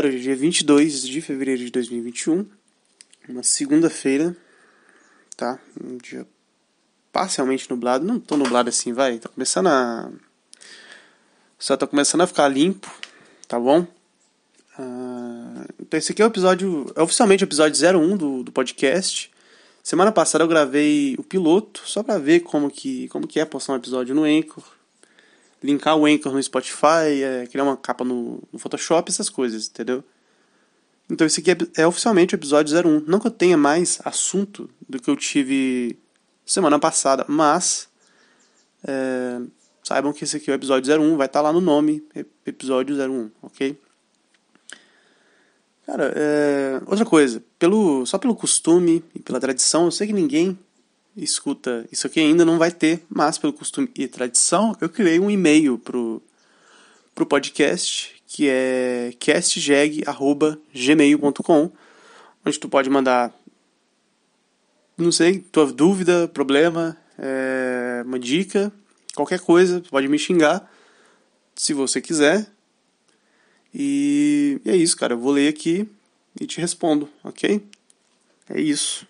galera. Hoje é dia 22 de fevereiro de 2021, uma segunda-feira, tá? Um dia parcialmente nublado, não tão nublado assim, vai. Tá começando a. Só tá começando a ficar limpo, tá bom? Uh... Então, esse aqui é o episódio. É oficialmente o episódio 01 do, do podcast. Semana passada eu gravei o piloto, só pra ver como que, como que é postar um episódio no Anchor linkar o Anchor no Spotify, é, criar uma capa no, no, Photoshop, essas coisas, entendeu? Então esse aqui é, é, oficialmente o episódio 01. Não que eu tenha mais assunto do que eu tive semana passada, mas é, saibam que esse aqui é o episódio 01, vai estar tá lá no nome, episódio 01, ok? Cara, é, outra coisa, pelo, só pelo costume e pela tradição, eu sei que ninguém escuta isso aqui ainda não vai ter, mas pelo costume e tradição, eu criei um e-mail pro, pro podcast, que é castjeg.gmail.com, onde tu pode mandar, não sei, tua dúvida, problema, é, uma dica, qualquer coisa, tu pode me xingar, se você quiser. E, e é isso, cara, eu vou ler aqui e te respondo, ok? É isso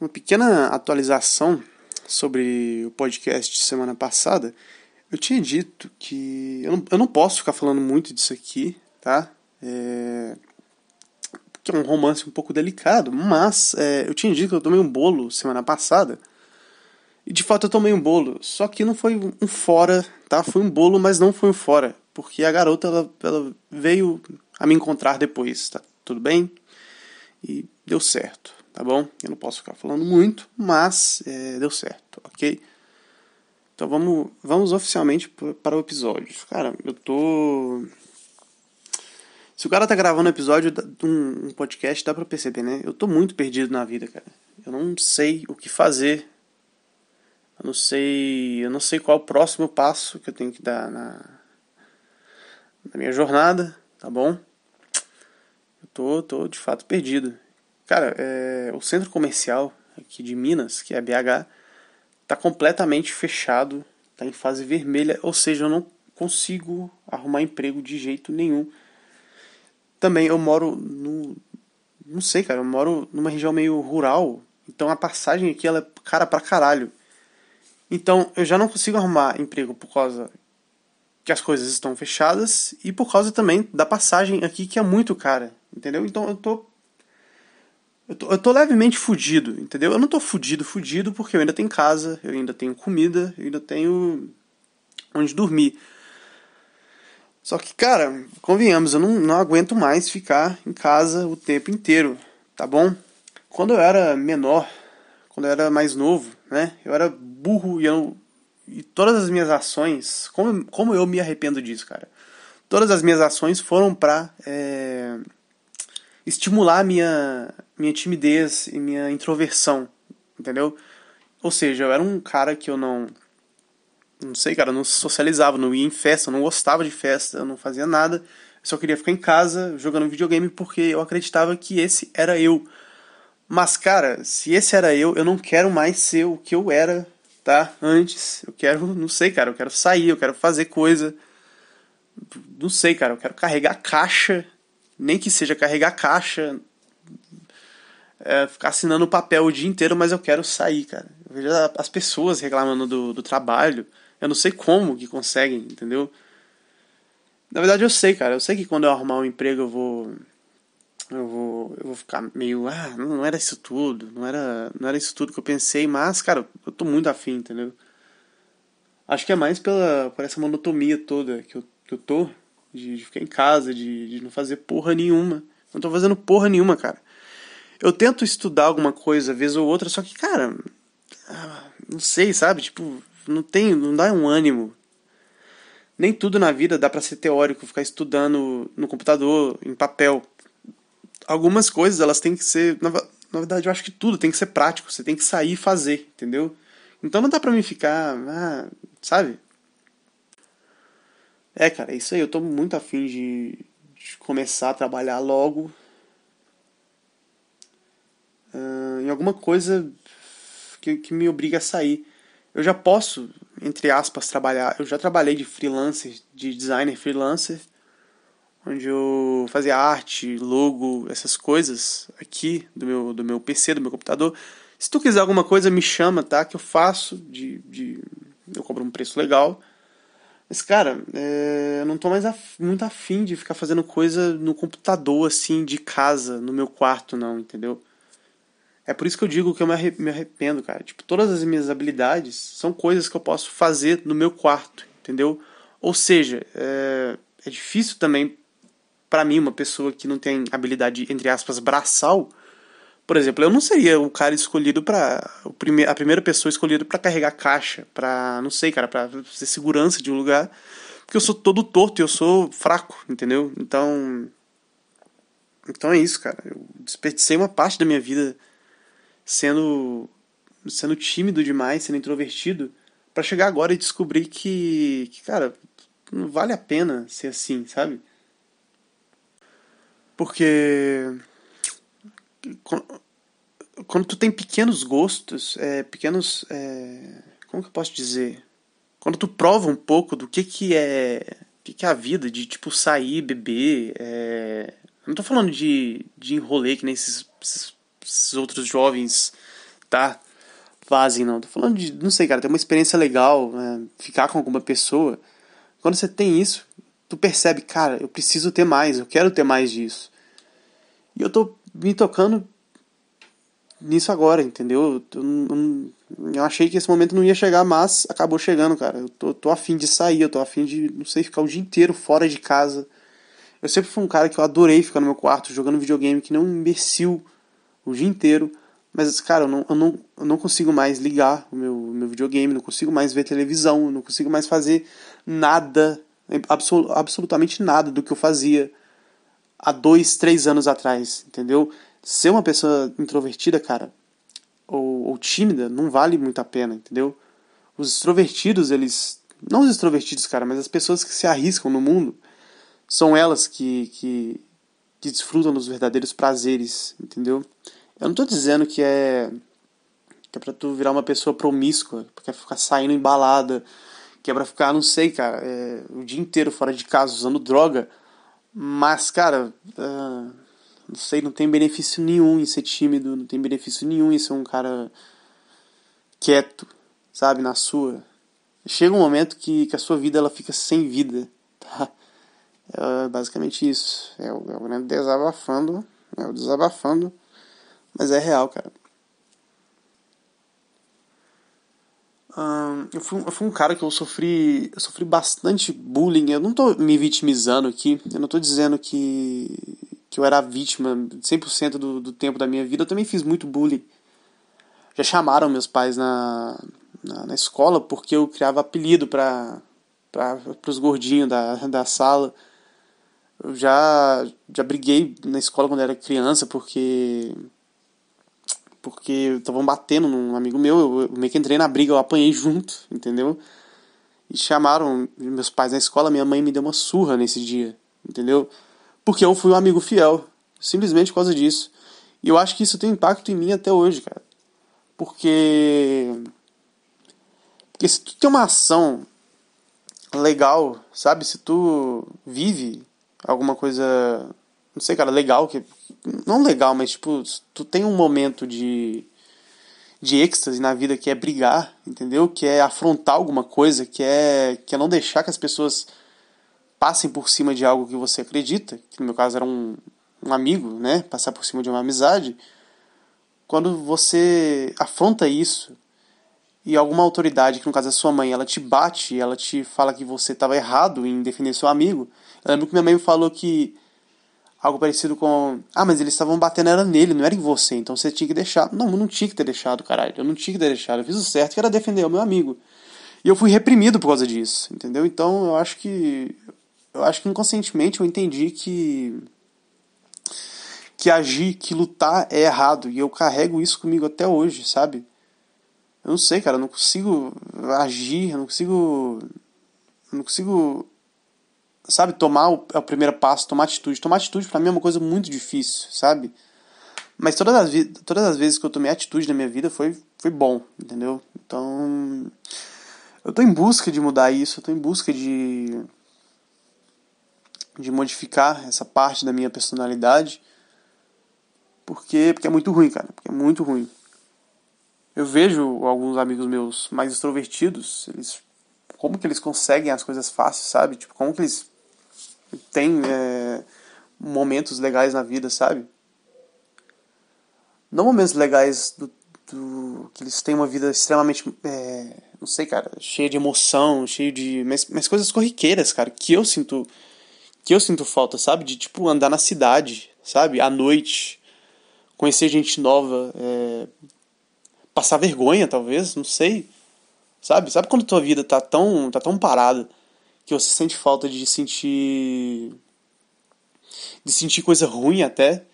uma pequena atualização sobre o podcast de semana passada. Eu tinha dito que eu não, eu não posso ficar falando muito disso aqui, tá? É, que é um romance um pouco delicado, mas é, eu tinha dito que eu tomei um bolo semana passada. E de fato eu tomei um bolo, só que não foi um fora, tá? Foi um bolo, mas não foi um fora, porque a garota ela, ela veio a me encontrar depois, tá? Tudo bem? E deu certo tá bom? Eu não posso ficar falando muito, mas é, deu certo, ok? Então vamos, vamos oficialmente para o episódio. Cara, eu tô. Se o cara tá gravando um episódio de um, podcast, dá pra perceber, né? Eu tô muito perdido na vida, cara. Eu não sei o que fazer. Eu não sei. Eu não sei qual o próximo passo que eu tenho que dar na, na minha jornada, tá bom? Eu tô, tô de fato perdido. Cara, é, o centro comercial aqui de Minas, que é BH, tá completamente fechado, tá em fase vermelha, ou seja, eu não consigo arrumar emprego de jeito nenhum. Também eu moro no. Não sei, cara, eu moro numa região meio rural, então a passagem aqui ela é cara pra caralho. Então eu já não consigo arrumar emprego por causa que as coisas estão fechadas e por causa também da passagem aqui que é muito cara, entendeu? Então eu tô eu tô, eu tô levemente fudido, entendeu? Eu não tô fudido, fudido, porque eu ainda tenho casa, eu ainda tenho comida, eu ainda tenho onde dormir. Só que, cara, convenhamos, eu não, não aguento mais ficar em casa o tempo inteiro, tá bom? Quando eu era menor, quando eu era mais novo, né? Eu era burro e eu. E todas as minhas ações. Como, como eu me arrependo disso, cara? Todas as minhas ações foram pra. É, estimular minha, minha timidez e minha introversão, entendeu? Ou seja, eu era um cara que eu não. Não sei, cara, eu não socializava, não ia em festa, eu não gostava de festa, eu não fazia nada. Eu só queria ficar em casa jogando videogame porque eu acreditava que esse era eu. Mas, cara, se esse era eu, eu não quero mais ser o que eu era, tá? Antes. Eu quero, não sei, cara, eu quero sair, eu quero fazer coisa. Não sei, cara, eu quero carregar caixa nem que seja carregar caixa, é, ficar assinando papel o dia inteiro, mas eu quero sair, cara. Eu vejo as pessoas reclamando do, do trabalho, eu não sei como que conseguem, entendeu? Na verdade eu sei, cara, eu sei que quando eu arrumar um emprego eu vou eu vou eu vou ficar meio, ah, não era isso tudo, não era não era isso tudo que eu pensei, mas cara, eu tô muito afim, entendeu? Acho que é mais pela por essa monotonia toda que eu, que eu tô, de, de ficar em casa, de, de não fazer porra nenhuma. Não tô fazendo porra nenhuma, cara. Eu tento estudar alguma coisa, vez ou outra, só que, cara, ah, não sei, sabe? Tipo, não tem, não dá um ânimo. Nem tudo na vida dá para ser teórico, ficar estudando no computador, em papel. Algumas coisas, elas têm que ser, na, verdade, eu acho que tudo tem que ser prático, você tem que sair e fazer, entendeu? Então não dá pra mim ficar, ah, sabe? É, cara, é isso aí. Eu tô muito afim de, de começar a trabalhar logo. Uh, em alguma coisa que, que me obriga a sair. Eu já posso, entre aspas, trabalhar. Eu já trabalhei de freelancer, de designer freelancer, onde eu fazia arte, logo, essas coisas aqui do meu, do meu PC, do meu computador. Se tu quiser alguma coisa, me chama, tá? Que eu faço, de, de eu cobro um preço legal. Mas, cara, é, eu não tô mais af, muito afim de ficar fazendo coisa no computador, assim, de casa, no meu quarto, não, entendeu? É por isso que eu digo que eu me arrependo, cara. Tipo, todas as minhas habilidades são coisas que eu posso fazer no meu quarto, entendeu? Ou seja, é, é difícil também para mim, uma pessoa que não tem habilidade, entre aspas, braçal, por exemplo, eu não seria o cara escolhido para a primeira pessoa escolhida para carregar caixa, para não sei, cara, para ser segurança de um lugar, porque eu sou todo torto eu sou fraco, entendeu? Então, então é isso, cara. Eu desperdicei uma parte da minha vida sendo sendo tímido demais, sendo introvertido, para chegar agora e descobrir que, que, cara, não vale a pena ser assim, sabe? Porque quando tu tem pequenos gostos, é, pequenos. É, como que eu posso dizer? Quando tu prova um pouco do que, que é. Que, que é a vida, de tipo sair, beber. É, não tô falando de, de enrolê que nem esses, esses, esses outros jovens, tá? Fazem, não. Tô falando de, não sei, cara, ter uma experiência legal, né? ficar com alguma pessoa. Quando você tem isso, tu percebe, cara, eu preciso ter mais, eu quero ter mais disso. E eu tô me tocando nisso agora, entendeu? Eu, eu, eu, achei que esse momento não ia chegar, mas acabou chegando, cara. Eu tô, tô afim de sair, eu tô afim de, não sei, ficar o dia inteiro fora de casa. Eu sempre fui um cara que eu adorei ficar no meu quarto jogando videogame, que nem um imbecil o dia inteiro. Mas, cara, eu não, eu não, eu não consigo mais ligar o meu, meu videogame, não consigo mais ver televisão, não consigo mais fazer nada absol absolutamente nada do que eu fazia há dois, três anos atrás, entendeu? Ser uma pessoa introvertida, cara, ou, ou tímida, não vale muito a pena, entendeu? Os extrovertidos, eles. Não os extrovertidos, cara, mas as pessoas que se arriscam no mundo, são elas que, que, que desfrutam dos verdadeiros prazeres, entendeu? Eu não tô dizendo que é. que é pra tu virar uma pessoa promíscua, porque é ficar saindo embalada que é pra ficar, não sei, cara, é, o dia inteiro fora de casa usando droga. Mas, cara, uh, não sei, não tem benefício nenhum em ser tímido, não tem benefício nenhum em ser um cara quieto, sabe, na sua. Chega um momento que, que a sua vida ela fica sem vida, tá? É basicamente isso. É o, é o grande desabafando, é o desabafando, mas é real, cara. Eu, fui, eu fui um cara que eu sofri, eu sofri bastante bullying. Eu não tô me vitimizando aqui. Eu não tô dizendo que, que eu era vítima 100% do, do tempo da minha vida. Eu também fiz muito bullying. Já chamaram meus pais na, na, na escola porque eu criava apelido para os gordinhos da, da sala. Eu já, já briguei na escola quando era criança porque porque estavam batendo num amigo meu, eu, meio que entrei na briga, eu apanhei junto, entendeu? E chamaram meus pais na escola, minha mãe me deu uma surra nesse dia, entendeu? Porque eu fui um amigo fiel, simplesmente por causa disso. E eu acho que isso tem impacto em mim até hoje, cara. Porque. Porque se tu tem uma ação legal, sabe? Se tu vive alguma coisa não sei, cara, legal que não legal, mas tipo, tu tem um momento de de êxtase na vida que é brigar, entendeu? Que é afrontar alguma coisa, que é que é não deixar que as pessoas passem por cima de algo que você acredita, que no meu caso era um, um amigo, né? Passar por cima de uma amizade. Quando você afronta isso e alguma autoridade, que no caso é sua mãe, ela te bate, ela te fala que você estava errado em defender seu amigo. Eu lembro que minha mãe falou que algo parecido com. Ah, mas eles estavam batendo era nele, não era em você, então você tinha que deixar. Não, eu não tinha que ter deixado, caralho. Eu não tinha que ter deixado. Eu fiz o certo, que era defender o meu amigo. E eu fui reprimido por causa disso, entendeu? Então eu acho que. Eu acho que inconscientemente eu entendi que. Que agir, que lutar é errado. E eu carrego isso comigo até hoje, sabe? Eu não sei, cara, eu não consigo agir, eu não consigo. Eu não consigo sabe, tomar o, é o primeiro passo, tomar atitude. Tomar atitude para mim é uma coisa muito difícil, sabe? Mas todas as, todas as vezes que eu tomei atitude na minha vida foi, foi bom, entendeu? Então, eu tô em busca de mudar isso, eu tô em busca de de modificar essa parte da minha personalidade. Porque, porque é muito ruim, cara. Porque é muito ruim. Eu vejo alguns amigos meus mais extrovertidos, eles como que eles conseguem as coisas fáceis, sabe? Tipo, como que eles têm é, momentos legais na vida, sabe? Não momentos legais do, do que eles têm uma vida extremamente, é, não sei, cara, cheia de emoção, cheia de, mas, mas coisas corriqueiras, cara, que eu sinto, que eu sinto falta, sabe? De tipo andar na cidade, sabe? À noite, conhecer gente nova, é, passar vergonha, talvez, não sei. Sabe? Sabe quando tua vida tá tão, tá tão parada que você sente falta de sentir de sentir coisa ruim até,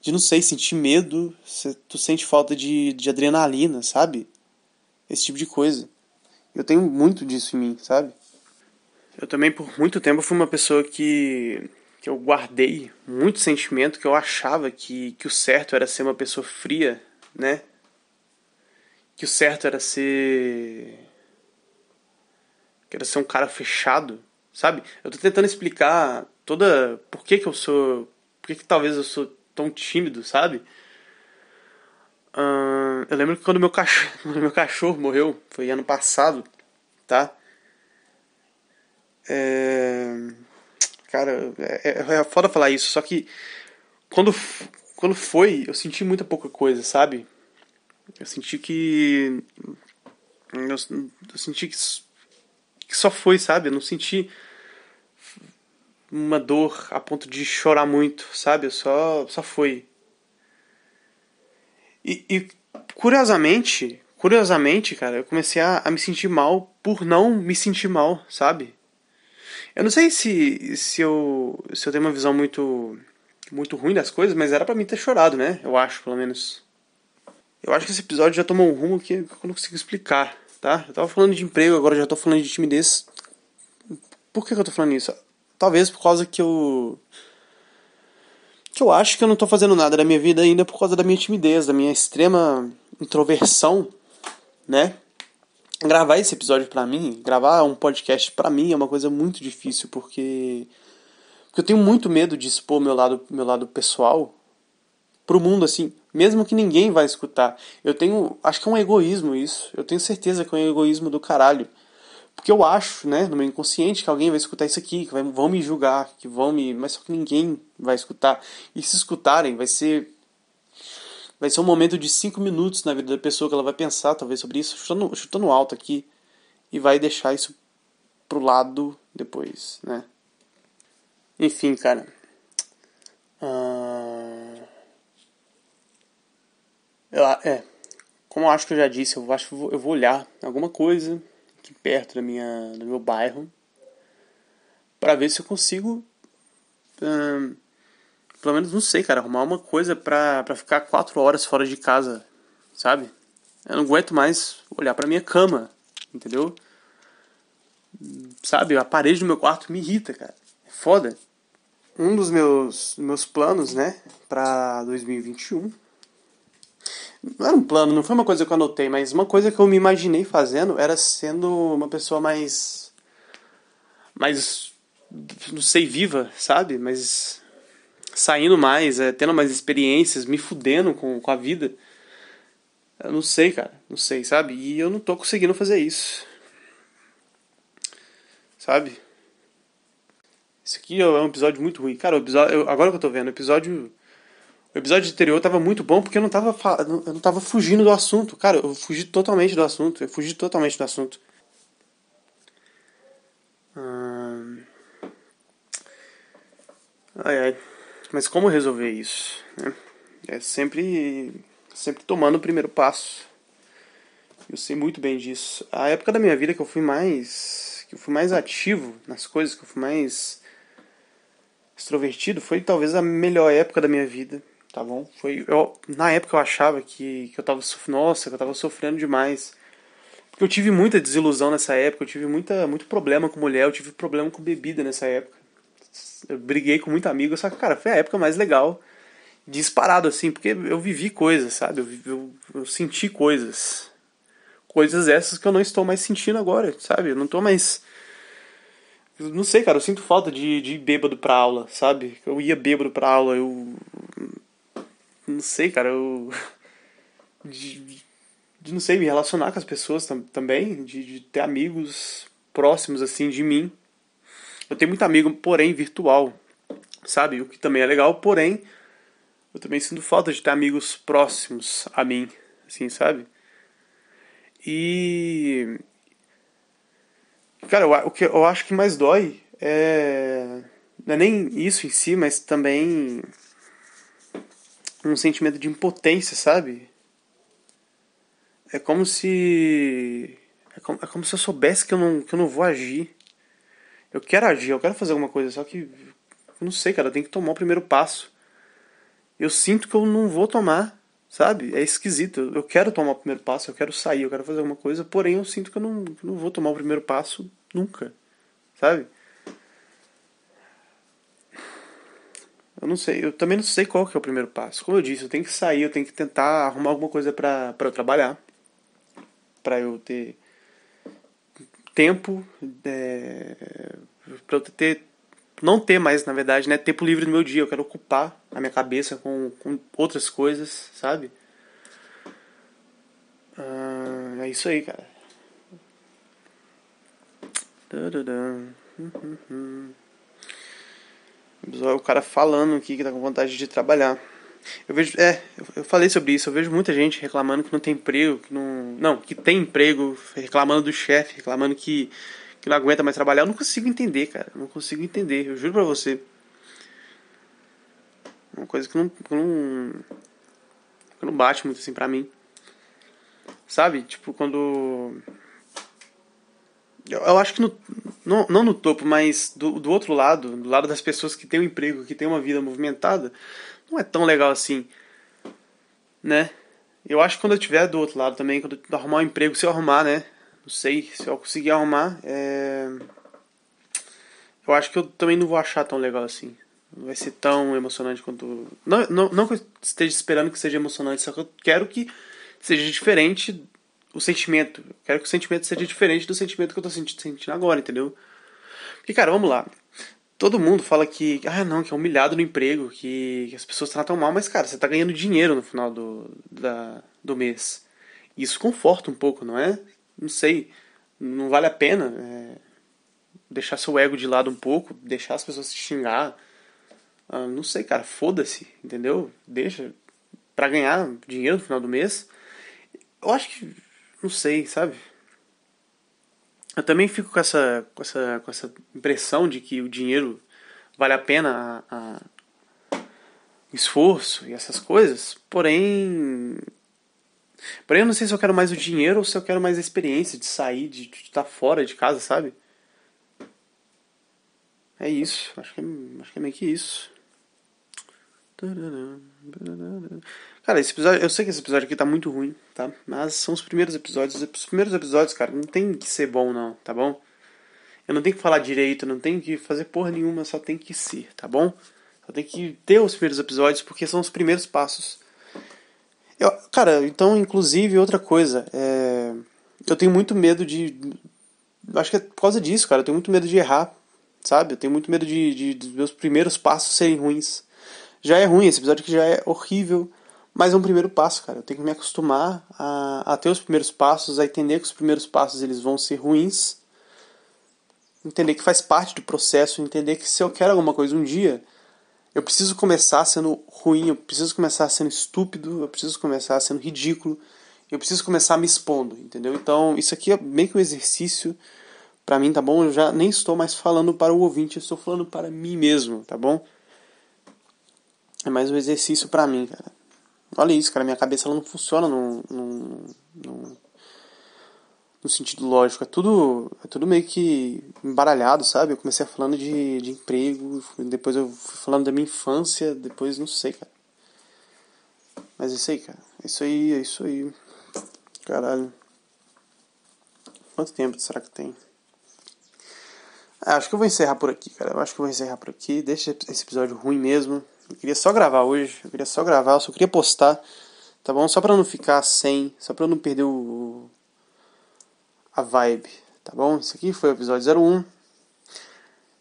de não sei, sentir medo, você, tu sente falta de, de adrenalina, sabe? Esse tipo de coisa. Eu tenho muito disso em mim, sabe? Eu também por muito tempo fui uma pessoa que que eu guardei muito sentimento que eu achava que, que o certo era ser uma pessoa fria, né? Que o certo era ser que era ser um cara fechado, sabe? Eu tô tentando explicar toda por que que eu sou, por que que talvez eu sou tão tímido, sabe? Uh, eu lembro que quando meu cachorro, meu cachorro morreu, foi ano passado, tá? É Cara, é, é, é foda falar isso, só que quando, quando foi, eu senti muita pouca coisa, sabe? Eu senti que. Eu, eu senti que, que só foi, sabe? Eu não senti uma dor a ponto de chorar muito, sabe? Eu só, só foi. E, e curiosamente, curiosamente, cara, eu comecei a, a me sentir mal por não me sentir mal, sabe? Eu não sei se, se, eu, se eu tenho uma visão muito, muito ruim das coisas, mas era para mim ter chorado, né? Eu acho, pelo menos. Eu acho que esse episódio já tomou um rumo que eu não consigo explicar, tá? Eu tava falando de emprego, agora já tô falando de timidez. Por que, que eu tô falando isso? Talvez por causa que eu. que eu acho que eu não tô fazendo nada da minha vida ainda por causa da minha timidez, da minha extrema introversão, né? gravar esse episódio para mim, gravar um podcast para mim é uma coisa muito difícil porque porque eu tenho muito medo de expor meu lado meu lado pessoal pro mundo assim, mesmo que ninguém vai escutar. Eu tenho, acho que é um egoísmo isso. Eu tenho certeza que é um egoísmo do caralho. Porque eu acho, né, no meu inconsciente, que alguém vai escutar isso aqui, que vai, vão me julgar, que vão me. Mas só que ninguém vai escutar. E se escutarem, vai ser vai ser um momento de cinco minutos na vida da pessoa que ela vai pensar talvez sobre isso, chutando, chutando alto aqui, e vai deixar isso pro lado depois, né? Enfim, cara. Uh... É, como eu acho que eu já disse, eu acho que eu vou olhar alguma coisa aqui perto da minha, do meu bairro para ver se eu consigo uh, pelo menos, não sei, cara, arrumar uma coisa pra, pra ficar quatro horas fora de casa, sabe? Eu não aguento mais olhar pra minha cama, entendeu? Sabe, a parede do meu quarto me irrita, cara. É foda. Um dos meus, meus planos, né, pra 2021. Não era um plano, não foi uma coisa que eu anotei, mas uma coisa que eu me imaginei fazendo era sendo uma pessoa mais. mais. não sei, viva, sabe? Mas saindo mais, é, tendo mais experiências, me fudendo com, com a vida. Eu não sei, cara. Não sei, sabe? E eu não tô conseguindo fazer isso. Sabe? Isso aqui é um episódio muito ruim. Cara, o episódio, eu, agora que eu tô vendo, o episódio. O episódio anterior tava muito bom porque eu não tava, eu não tava fugindo do assunto. Cara, eu fugi totalmente do assunto. Eu fugi totalmente do assunto. Hum... Ai, ai. Mas como resolver isso? Né? É sempre, sempre tomando o primeiro passo. Eu sei muito bem disso. A época da minha vida que eu fui mais, que eu fui mais ativo nas coisas, que eu fui mais extrovertido, foi talvez a melhor época da minha vida, tá bom? Foi eu, na época eu achava que, que eu tava nossa, que eu tava sofrendo demais. Porque eu tive muita desilusão nessa época, eu tive muita, muito problema com mulher, eu tive problema com bebida nessa época eu briguei com muito amigo, só que, cara, foi a época mais legal disparado, assim, porque eu vivi coisas, sabe? Eu, eu, eu, senti coisas. Coisas essas que eu não estou mais sentindo agora, sabe? Eu não estou mais Não sei, cara, eu sinto falta de, de ir bêbado pra aula, sabe? Eu ia bêbado pra aula, eu. Não sei, cara, eu. De, de não sei, me relacionar com as pessoas tam, também, de, de ter amigos próximos, assim, de mim. Eu tenho muito amigo, porém, virtual, sabe? O que também é legal, porém, eu também sinto falta de ter amigos próximos a mim, assim, sabe? E. Cara, o que eu acho que mais dói é. Não é nem isso em si, mas também. Um sentimento de impotência, sabe? É como se. É como, é como se eu soubesse que eu, não, que eu não vou agir. Eu quero agir, eu quero fazer alguma coisa, só que. Eu não sei, cara, eu tenho que tomar o primeiro passo. Eu sinto que eu não vou tomar, sabe? É esquisito. Eu quero tomar o primeiro passo, eu quero sair, eu quero fazer alguma coisa, porém eu sinto que eu não, que eu não vou tomar o primeiro passo nunca, sabe? Eu não sei, eu também não sei qual que é o primeiro passo. Como eu disse, eu tenho que sair, eu tenho que tentar arrumar alguma coisa para eu trabalhar para eu ter tempo, é, para eu ter não ter mais, na verdade, né, tempo livre no meu dia. Eu quero ocupar a minha cabeça com, com outras coisas, sabe? Ah, é isso aí, cara. O cara falando aqui que tá com vontade de trabalhar. Eu vejo, é, eu falei sobre isso, eu vejo muita gente reclamando que não tem emprego, que não, não, que tem emprego, reclamando do chefe, reclamando que, que não aguenta mais trabalhar. Eu não consigo entender, cara, eu não consigo entender, eu juro pra você. Uma coisa que não, que não, que não bate muito assim pra mim. Sabe? Tipo, quando eu acho que no, não, não no topo, mas do, do outro lado, do lado das pessoas que têm um emprego, que têm uma vida movimentada, não é tão legal assim, né? Eu acho que quando eu estiver do outro lado também, quando eu arrumar um emprego, se eu arrumar, né? Não sei, se eu conseguir arrumar, é... eu acho que eu também não vou achar tão legal assim. Não vai ser tão emocionante quanto. Não, não, não que eu esteja esperando que seja emocionante, só que eu quero que seja diferente o sentimento. Eu quero que o sentimento seja diferente do sentimento que eu tô sentindo agora, entendeu? Porque, cara, vamos lá todo mundo fala que, ah, não, que é humilhado no emprego, que, que as pessoas tratam mal, mas, cara, você tá ganhando dinheiro no final do, da, do mês. Isso conforta um pouco, não é? Não sei. Não vale a pena é, deixar seu ego de lado um pouco, deixar as pessoas te xingar. Ah, não sei, cara, foda-se, entendeu? Deixa. Pra ganhar dinheiro no final do mês. Eu acho que. Não sei, sabe? eu também fico com essa, com essa, com essa impressão de que o dinheiro vale a pena a, a, esforço e essas coisas, porém. Porém, eu não sei se eu quero mais o dinheiro ou se eu quero mais a experiência de sair, de, de estar fora de casa, sabe? É isso, acho que é, acho que é meio que isso. Cara, esse episódio, eu sei que esse episódio aqui tá muito ruim, tá? Mas são os primeiros episódios. Os primeiros episódios, cara, não tem que ser bom, não, tá bom? Eu não tenho que falar direito, não tenho que fazer porra nenhuma, só tem que ser, tá bom? Só tem que ter os primeiros episódios, porque são os primeiros passos. Eu, cara, então, inclusive, outra coisa, é... eu tenho muito medo de. Acho que é por causa disso, cara, eu tenho muito medo de errar, sabe? Eu tenho muito medo de, de dos meus primeiros passos serem ruins. Já é ruim, esse episódio aqui já é horrível mas é um primeiro passo, cara. Eu tenho que me acostumar a, a ter os primeiros passos, a entender que os primeiros passos eles vão ser ruins, entender que faz parte do processo, entender que se eu quero alguma coisa um dia, eu preciso começar sendo ruim, eu preciso começar sendo estúpido, eu preciso começar sendo ridículo, eu preciso começar me expondo, entendeu? Então, isso aqui é bem que um exercício para mim, tá bom? Eu já nem estou mais falando para o ouvinte, eu estou falando para mim mesmo, tá bom? É mais um exercício para mim, cara. Olha isso, cara, minha cabeça ela não funciona no, sentido lógico. É tudo, é tudo meio que embaralhado, sabe? Eu comecei falando de, de emprego, depois eu fui falando da minha infância, depois não sei, cara. Mas é isso aí, cara. É isso aí, é isso aí. Caralho. Quanto tempo será que tem? Ah, acho que eu vou encerrar por aqui, cara. Eu acho que eu vou encerrar por aqui. Deixa esse episódio ruim mesmo. Eu queria só gravar hoje, eu queria só gravar, eu só queria postar, tá bom? Só pra não ficar sem, só pra não perder o. a vibe, tá bom? Esse aqui foi o episódio 01.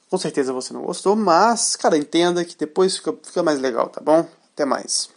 Com certeza você não gostou, mas, cara, entenda que depois fica, fica mais legal, tá bom? Até mais.